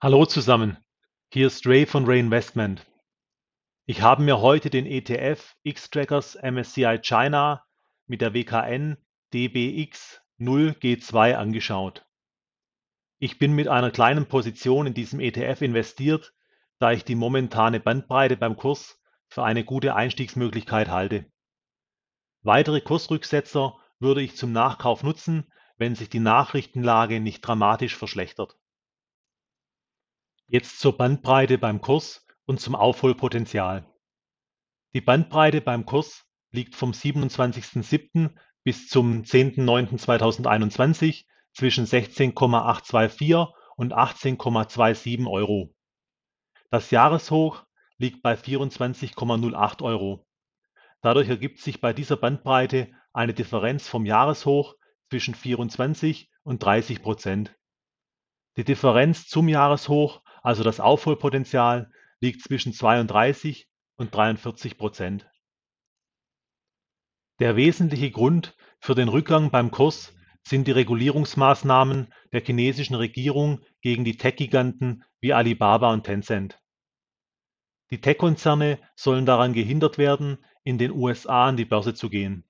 Hallo zusammen, hier ist Ray von Ray Investment. Ich habe mir heute den ETF X-Trackers MSCI China mit der WKN DBX 0G2 angeschaut. Ich bin mit einer kleinen Position in diesem ETF investiert, da ich die momentane Bandbreite beim Kurs für eine gute Einstiegsmöglichkeit halte. Weitere Kursrücksetzer würde ich zum Nachkauf nutzen, wenn sich die Nachrichtenlage nicht dramatisch verschlechtert. Jetzt zur Bandbreite beim Kurs und zum Aufholpotenzial. Die Bandbreite beim Kurs liegt vom 27.07. bis zum 10.09.2021 zwischen 16,824 und 18,27 Euro. Das Jahreshoch liegt bei 24,08 Euro. Dadurch ergibt sich bei dieser Bandbreite eine Differenz vom Jahreshoch zwischen 24 und 30 Prozent. Die Differenz zum Jahreshoch also das Aufholpotenzial liegt zwischen 32 und 43 Prozent. Der wesentliche Grund für den Rückgang beim Kurs sind die Regulierungsmaßnahmen der chinesischen Regierung gegen die Tech-Giganten wie Alibaba und Tencent. Die Tech-Konzerne sollen daran gehindert werden, in den USA an die Börse zu gehen.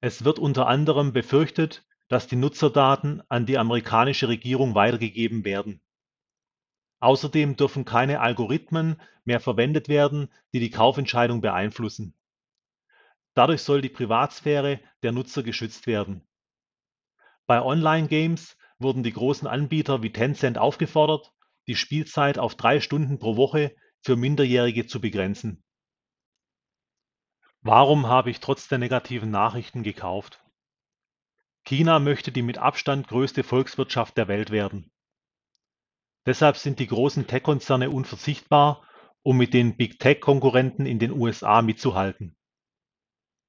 Es wird unter anderem befürchtet, dass die Nutzerdaten an die amerikanische Regierung weitergegeben werden Außerdem dürfen keine Algorithmen mehr verwendet werden, die die Kaufentscheidung beeinflussen. Dadurch soll die Privatsphäre der Nutzer geschützt werden. Bei Online-Games wurden die großen Anbieter wie Tencent aufgefordert, die Spielzeit auf drei Stunden pro Woche für Minderjährige zu begrenzen. Warum habe ich trotz der negativen Nachrichten gekauft? China möchte die mit Abstand größte Volkswirtschaft der Welt werden. Deshalb sind die großen Tech-Konzerne unverzichtbar, um mit den Big-Tech-Konkurrenten in den USA mitzuhalten.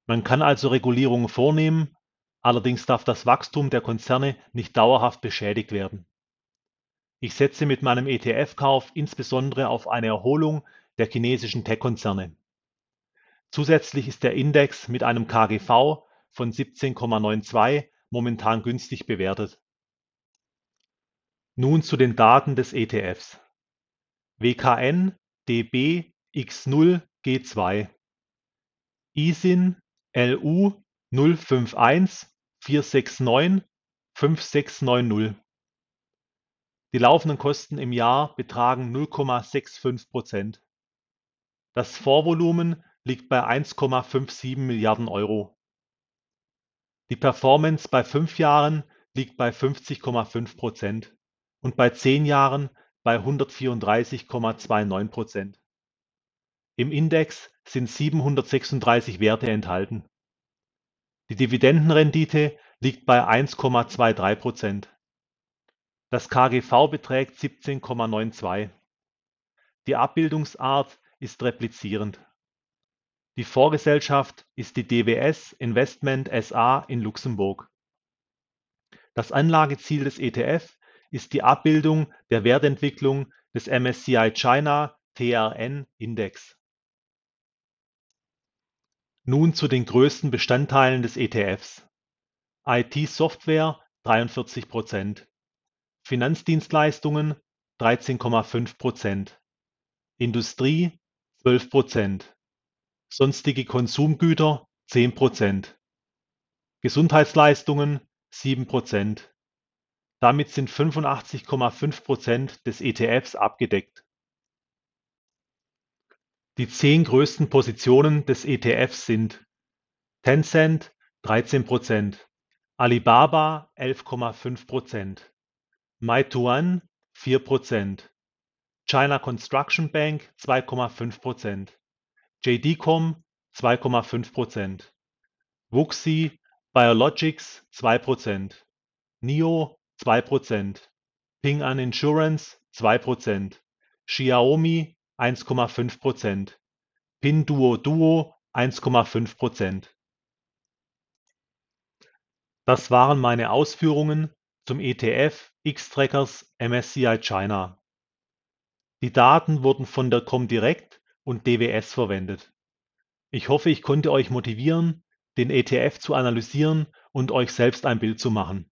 Man kann also Regulierungen vornehmen, allerdings darf das Wachstum der Konzerne nicht dauerhaft beschädigt werden. Ich setze mit meinem ETF-Kauf insbesondere auf eine Erholung der chinesischen Tech-Konzerne. Zusätzlich ist der Index mit einem KGV von 17,92 momentan günstig bewertet nun zu den Daten des ETFs: WKN DB X0 G2 ISIN LU 051 469 5690 Die laufenden Kosten im Jahr betragen 0,65 Prozent. Das Vorvolumen liegt bei 1,57 Milliarden Euro. Die Performance bei fünf Jahren liegt bei 50,5 Prozent und bei zehn Jahren bei 134,29 Prozent. Im Index sind 736 Werte enthalten. Die Dividendenrendite liegt bei 1,23 Prozent. Das KGV beträgt 17,92. Die Abbildungsart ist replizierend. Die Vorgesellschaft ist die DWS Investment SA in Luxemburg. Das Anlageziel des ETF ist die Abbildung der Wertentwicklung des MSCI China TRN Index. Nun zu den größten Bestandteilen des ETFs. IT-Software 43 Prozent, Finanzdienstleistungen 13,5 Prozent, Industrie 12 Prozent, sonstige Konsumgüter 10 Prozent, Gesundheitsleistungen 7 Prozent, damit sind 85,5 Prozent des ETFs abgedeckt. Die zehn größten Positionen des ETFs sind Tencent 13 Prozent, Alibaba 11,5 Prozent, Meituan 4 Prozent, China Construction Bank 2,5 Prozent, JD.com 2,5 Prozent, Wuxi Biologics 2 Prozent, NIO 2 Prozent, Ping An Insurance 2 Prozent, Xiaomi 1,5 Prozent, Pinduoduo 1,5 Prozent. Das waren meine Ausführungen zum ETF X-Trackers MSCI China. Die Daten wurden von der Comdirect und DWS verwendet. Ich hoffe, ich konnte euch motivieren, den ETF zu analysieren und euch selbst ein Bild zu machen.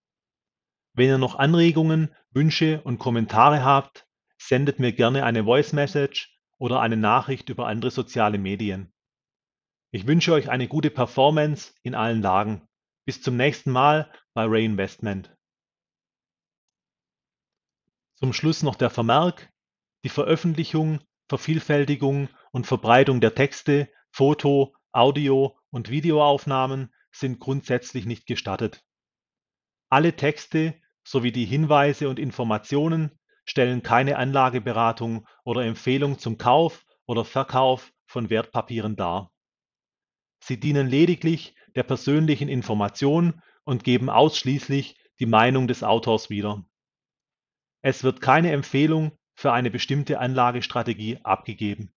Wenn ihr noch Anregungen, Wünsche und Kommentare habt, sendet mir gerne eine Voice Message oder eine Nachricht über andere soziale Medien. Ich wünsche euch eine gute Performance in allen Lagen. Bis zum nächsten Mal bei Ray Investment. Zum Schluss noch der Vermerk. Die Veröffentlichung, Vervielfältigung und Verbreitung der Texte, Foto, Audio und Videoaufnahmen sind grundsätzlich nicht gestattet. Alle Texte sowie die Hinweise und Informationen stellen keine Anlageberatung oder Empfehlung zum Kauf oder Verkauf von Wertpapieren dar. Sie dienen lediglich der persönlichen Information und geben ausschließlich die Meinung des Autors wieder. Es wird keine Empfehlung für eine bestimmte Anlagestrategie abgegeben